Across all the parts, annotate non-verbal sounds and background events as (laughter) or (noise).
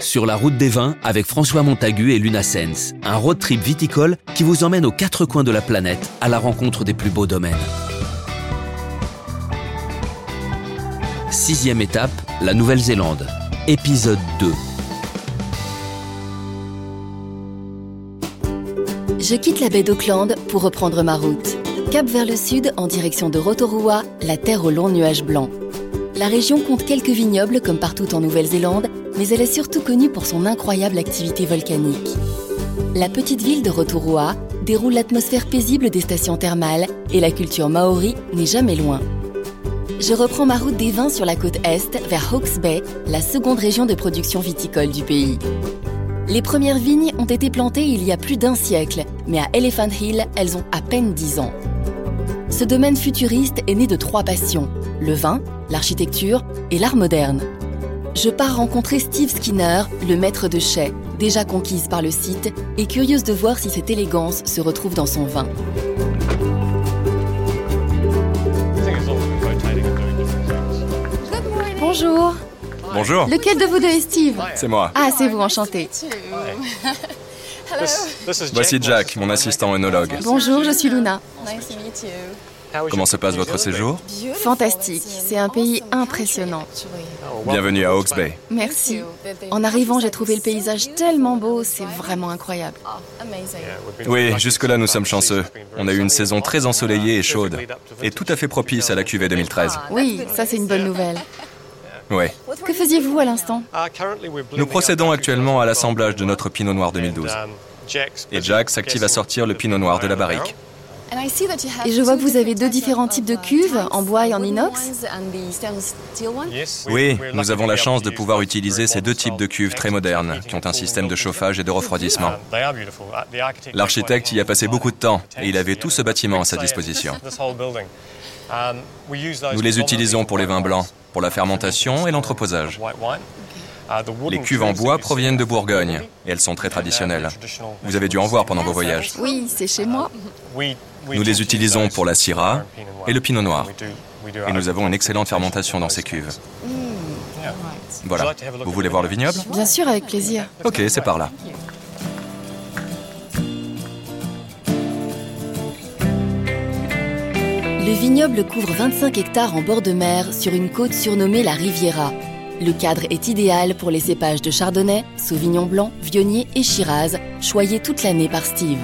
Sur la route des vins avec François Montagu et Luna Sens, un road trip viticole qui vous emmène aux quatre coins de la planète à la rencontre des plus beaux domaines. Sixième étape, la Nouvelle-Zélande. Épisode 2. Je quitte la baie d'Auckland pour reprendre ma route. Cap vers le sud en direction de Rotorua, la terre aux longs nuages blancs. La région compte quelques vignobles comme partout en Nouvelle-Zélande, mais elle est surtout connue pour son incroyable activité volcanique. La petite ville de Rotorua déroule l'atmosphère paisible des stations thermales et la culture maori n'est jamais loin. Je reprends ma route des vins sur la côte est vers Hawke's Bay, la seconde région de production viticole du pays. Les premières vignes ont été plantées il y a plus d'un siècle, mais à Elephant Hill, elles ont à peine 10 ans. Ce domaine futuriste est né de trois passions, le vin, l'architecture et l'art moderne. Je pars rencontrer Steve Skinner, le maître de chais, déjà conquise par le site, et curieuse de voir si cette élégance se retrouve dans son vin. Bonjour. Bonjour, Lequel de vous deux est Steve? C'est moi. Ah, c'est vous, enchanté. Voici Jack, mon assistant œnologue. Bonjour, je suis Luna. Comment se passe votre séjour? Fantastique, c'est un pays impressionnant. Bienvenue à Hawke's Bay. Merci. En arrivant, j'ai trouvé le paysage tellement beau, c'est vraiment incroyable. Oui, jusque-là nous sommes chanceux. On a eu une saison très ensoleillée et chaude, et tout à fait propice à la cuvée 2013. Oui, ça c'est une bonne nouvelle. Oui. Que faisiez-vous à l'instant? Nous procédons actuellement à l'assemblage de notre Pinot Noir 2012. Et Jack s'active à sortir le Pinot Noir de la barrique. Et je vois que vous avez deux différents types de cuves, en bois et en inox. Oui, nous avons la chance de pouvoir utiliser ces deux types de cuves très modernes, qui ont un système de chauffage et de refroidissement. L'architecte y a passé beaucoup de temps, et il avait tout ce bâtiment à sa disposition. Nous les utilisons pour les vins blancs, pour la fermentation et l'entreposage. Les cuves en bois proviennent de Bourgogne et elles sont très traditionnelles. Vous avez dû en voir pendant vos voyages. Oui, c'est chez moi. Nous les utilisons pour la Syrah et le Pinot Noir. Et nous avons une excellente fermentation dans ces cuves. Voilà. Vous voulez voir le vignoble? Bien sûr, avec plaisir. Ok, c'est par là. Le vignoble couvre 25 hectares en bord de mer sur une côte surnommée la Riviera. Le cadre est idéal pour les cépages de chardonnay, sauvignon blanc, vionnier et shiraz, choyés toute l'année par Steve.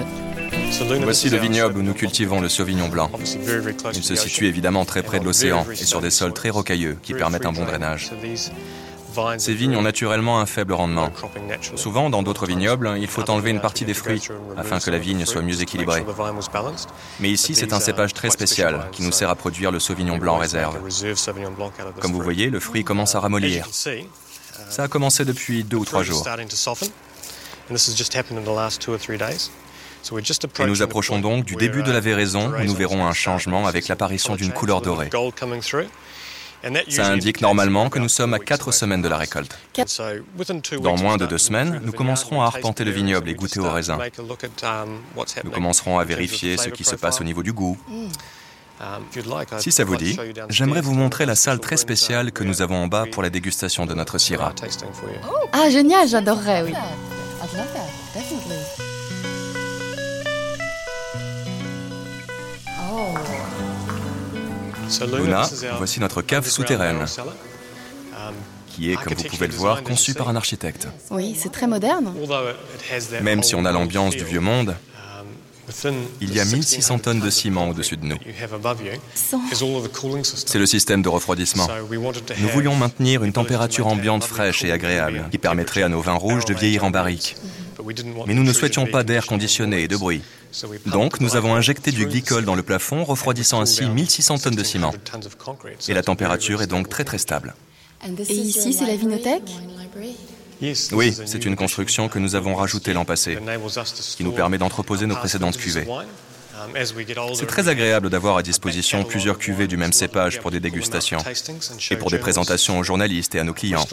Voici le vignoble où nous cultivons le sauvignon blanc. Il se situe évidemment très près de l'océan et sur des sols très rocailleux qui permettent un bon drainage. Ces vignes ont naturellement un faible rendement. Souvent, dans d'autres vignobles, il faut enlever une partie des fruits afin que la vigne soit mieux équilibrée. Mais ici, c'est un cépage très spécial qui nous sert à produire le sauvignon blanc réserve. Comme vous voyez, le fruit commence à ramollir. Ça a commencé depuis deux ou trois jours. Et nous approchons donc du début de la véraison où nous verrons un changement avec l'apparition d'une couleur dorée. Ça indique normalement que nous sommes à quatre semaines de la récolte. Dans moins de deux semaines, nous commencerons à arpenter le vignoble et goûter au raisin. Nous commencerons à vérifier ce qui se passe au niveau du goût. Si ça vous dit, j'aimerais vous montrer la salle très spéciale que nous avons en bas pour la dégustation de notre Syrah. Ah, génial, j'adorerais, oui. Luna, voici notre cave souterraine, qui est, comme vous pouvez le voir, conçue par un architecte. Oui, c'est très moderne. Même si on a l'ambiance du vieux monde, il y a 1600 tonnes de ciment au-dessus de nous. C'est le système de refroidissement. Nous voulions maintenir une température ambiante fraîche et agréable, qui permettrait à nos vins rouges de vieillir en barrique. Mais nous ne souhaitions pas d'air conditionné et de bruit. Donc, nous avons injecté du glycol dans le plafond, refroidissant ainsi 1600 tonnes de ciment. Et la température est donc très très stable. Et ici, c'est la vinothèque? Oui, c'est une construction que nous avons rajoutée l'an passé, qui nous permet d'entreposer nos précédentes cuvées. C'est très agréable d'avoir à disposition plusieurs cuvées du même cépage pour des dégustations et pour des présentations aux journalistes et à nos clients.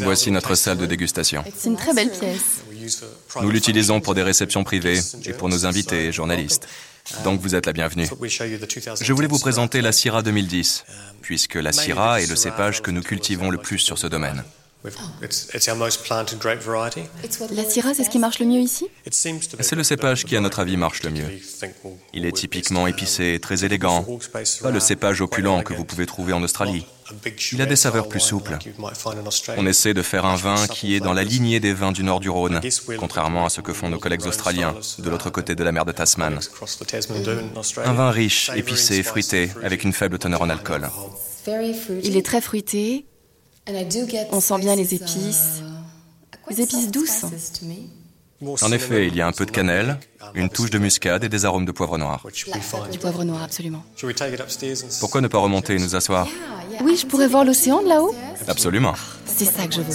Voici notre salle de dégustation. C'est une très belle pièce. Nous l'utilisons pour des réceptions privées et pour nos invités et journalistes. Donc vous êtes la bienvenue. Je voulais vous présenter la Syrah 2010, puisque la Syrah est le cépage que nous cultivons le plus sur ce domaine. La Syrah, c'est ce qui marche le mieux ici? C'est le cépage qui, à notre avis, marche le mieux. Il est typiquement épicé, très élégant, pas le cépage opulent que vous pouvez trouver en Australie. Il a des saveurs plus souples. On essaie de faire un vin qui est dans la lignée des vins du nord du Rhône, contrairement à ce que font nos collègues australiens de l'autre côté de la mer de Tasman. Un vin riche, épicé, fruité, avec une faible teneur en alcool. Il est très fruité, on sent bien les épices, les épices douces. En effet, il y a un peu de cannelle, une touche de muscade et des arômes de poivre noir. Du poivre noir, absolument. Pourquoi ne pas remonter et nous asseoir? Oui, je pourrais voir l'océan de là-haut Absolument. C'est ça que je veux.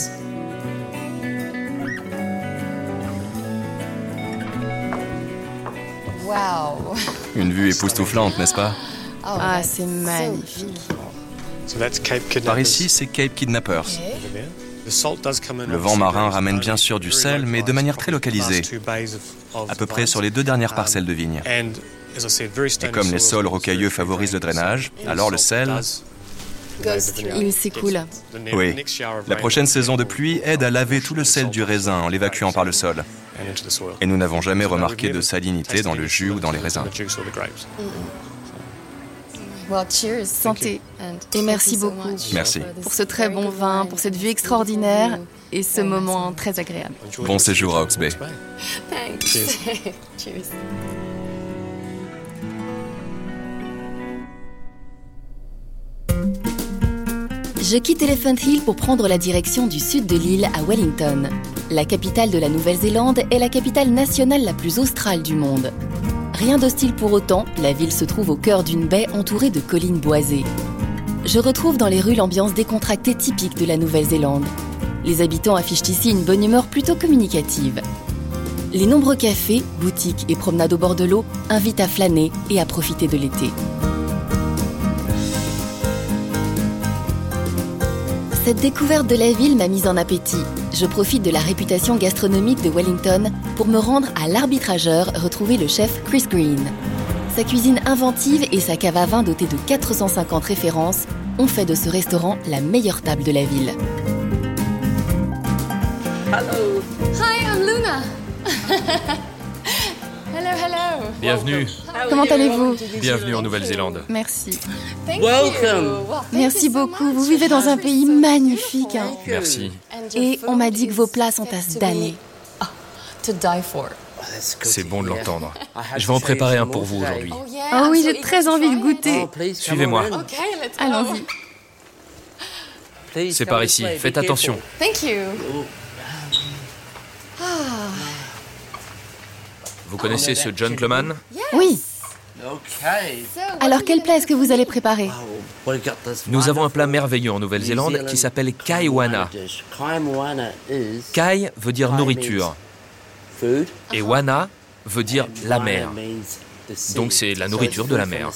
Une vue époustouflante, n'est-ce pas? Ah, c'est magnifique. Par ici, c'est Cape Kidnappers. Le vent marin ramène bien sûr du sel, mais de manière très localisée, à peu près sur les deux dernières parcelles de vignes. Et comme les sols rocailleux favorisent le drainage, alors le sel... Il s'écoule. Oui. La prochaine saison de pluie aide à laver tout le sel du raisin en l'évacuant par le sol. Et nous n'avons jamais remarqué de salinité dans le jus ou dans les raisins. Santé. Et merci beaucoup. Merci. Pour ce très bon vin, pour cette vue extraordinaire et ce moment très agréable. Bon séjour à Hawke's Bay. (laughs) Je quitte Elephant Hill pour prendre la direction du sud de l'île à Wellington. La capitale de la Nouvelle-Zélande est la capitale nationale la plus australe du monde. Rien d'hostile pour autant, la ville se trouve au cœur d'une baie entourée de collines boisées. Je retrouve dans les rues l'ambiance décontractée typique de la Nouvelle-Zélande. Les habitants affichent ici une bonne humeur plutôt communicative. Les nombreux cafés, boutiques et promenades au bord de l'eau invitent à flâner et à profiter de l'été. Cette découverte de la ville m'a mise en appétit. Je profite de la réputation gastronomique de Wellington pour me rendre à l'arbitrageur retrouver le chef Chris Green. Sa cuisine inventive et sa cave à vin dotée de 450 références ont fait de ce restaurant la meilleure table de la ville. Hello. Hi, I'm Luna. (laughs) hello, hello. Bienvenue. Comment allez-vous? Bienvenue en Nouvelle-Zélande. Merci. Welcome. Merci beaucoup. Vous vivez dans un pays magnifique. hein. Merci. Et on m'a dit que vos plats sont à se damner. To die for. C'est bon de l'entendre. Je vais en préparer un pour vous aujourd'hui. Oh oui, j'ai très envie de goûter. Suivez-moi. Let's go. Allons-y. C'est par ici. Faites attention. Thank you. Vous connaissez ce gentleman Oui. Alors quel plat est-ce que vous allez préparer Nous avons un plat merveilleux en Nouvelle-Zélande qui s'appelle Kaiwana. Kai veut dire nourriture et Wana veut dire la mer. Donc c'est la nourriture de la mer.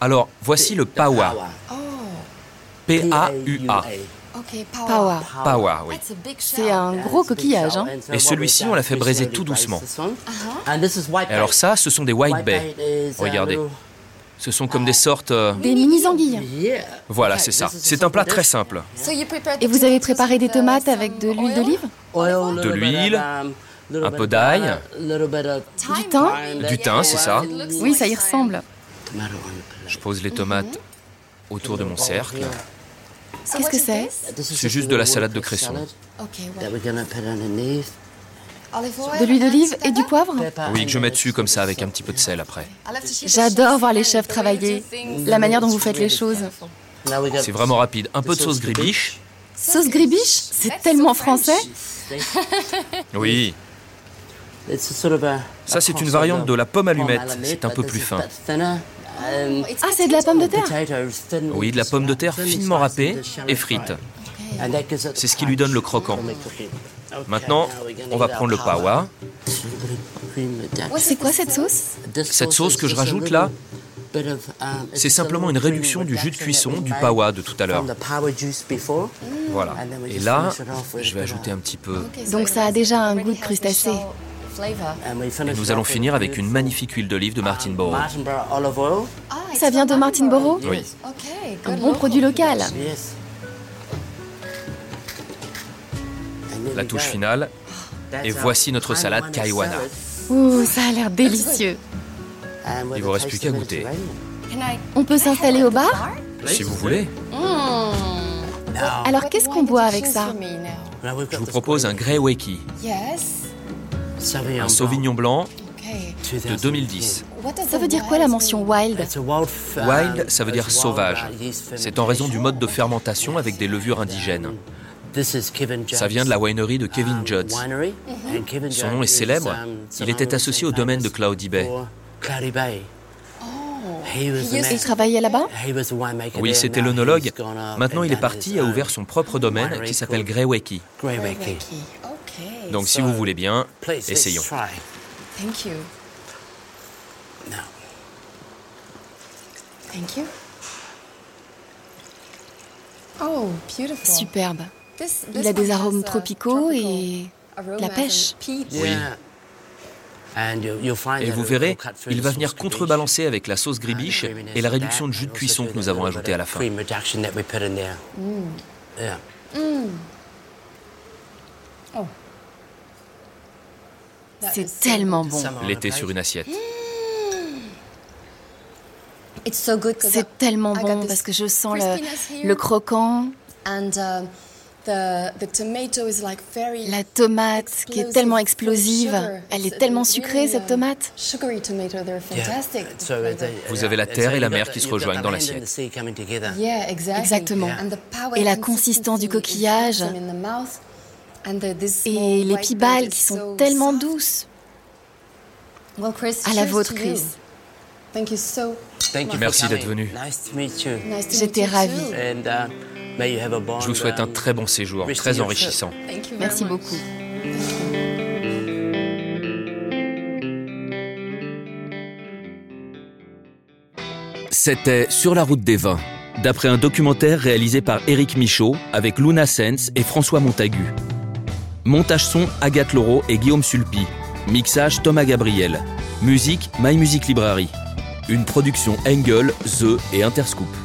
Alors voici le pawa. P-A-U-A. Okay, Pawa. Pawa, oui. C'est un gros coquillage. Hein. Et celui-ci, on l'a fait braiser tout doucement. Et alors ça, ce sont des white bay. Regardez. Ce sont comme des sortes... euh, Des mini anguilles. Voilà, c'est ça. C'est un plat très simple. Et vous avez préparé des tomates avec de l'huile d'olive? De l'huile, un peu d'ail, Du thym? Du thym, c'est ça. Oui, ça y ressemble. Je pose les tomates autour de mon cercle. Qu'est-ce que c'est C'est juste de la salade de cresson. De l'huile d'olive et du poivre Oui, que je mets dessus comme ça avec un petit peu de sel après. J'adore voir les chefs travailler. La manière dont vous faites les choses. C'est vraiment rapide. Un peu de sauce gribiche. Sauce gribiche C'est tellement français. (laughs) Oui, ça c'est une variante de la pomme allumette. C'est un peu plus fin. Ah, c'est de la pomme de terre Oui, de la pomme de terre finement râpée et frite. C'est ce qui lui donne le croquant. Maintenant, on va prendre le pawa. C'est quoi cette sauce Cette sauce que je rajoute là, c'est simplement une réduction du jus de cuisson du pawa de tout à l'heure. Voilà. Et là, je vais ajouter un petit peu. Donc ça a déjà un goût de crustacé. Et nous allons finir avec une magnifique huile d'olive de Martinborough. Ça vient de Martinborough Oui. Un bon produit local. La touche finale. Et voici notre salade kaiwana. Ouh, ça a l'air délicieux. (laughs) Il vous reste plus qu'à goûter. On peut s'installer au bar Si vous voulez. Alors qu'est-ce qu'on boit avec ça Je vous propose un Grey Wakey, un Sauvignon blanc de 2010. Ça veut dire quoi la mention wild? Wild, ça veut dire sauvage. C'est en raison du mode de fermentation avec des levures indigènes. Ça vient de la winery de Kevin Judd. Son nom est célèbre. Il était associé au domaine de Cloudy Bay. Il travaillait là-bas? Oui, c'était l'onologue. Maintenant, il est parti et a ouvert son propre domaine qui s'appelle Grey Wakey. Donc, si vous voulez bien, essayons. Thank you. Thank you. Oh, beautiful. Superbe. Il a des arômes tropicaux et la pêche. Oui. Et vous verrez, il va venir contrebalancer avec la sauce gribiche et la réduction de jus de cuisson que nous avons ajoutée à la fin. C'est tellement bon. L'été sur une assiette. C'est tellement bon parce que je sens le, le croquant. La tomate qui est tellement explosive, elle est tellement sucrée cette tomate. Vous avez la terre et la mer qui se rejoignent dans l'assiette. Exactement. Et la consistance du coquillage. Et les pibales qui sont tellement douces. À la vôtre, Chris. Merci d'être venu. J'étais ravie. Je vous souhaite un très bon séjour, très enrichissant. Merci beaucoup. C'était Sur la route des vins, d'après un documentaire réalisé par Éric Michaud avec Luna Sens et François Montagu. Montage son Agathe Laureau et Guillaume Sulpi. Mixage Thomas Gabriel. Musique My Music Library. Une production Engel, The et Interscoop.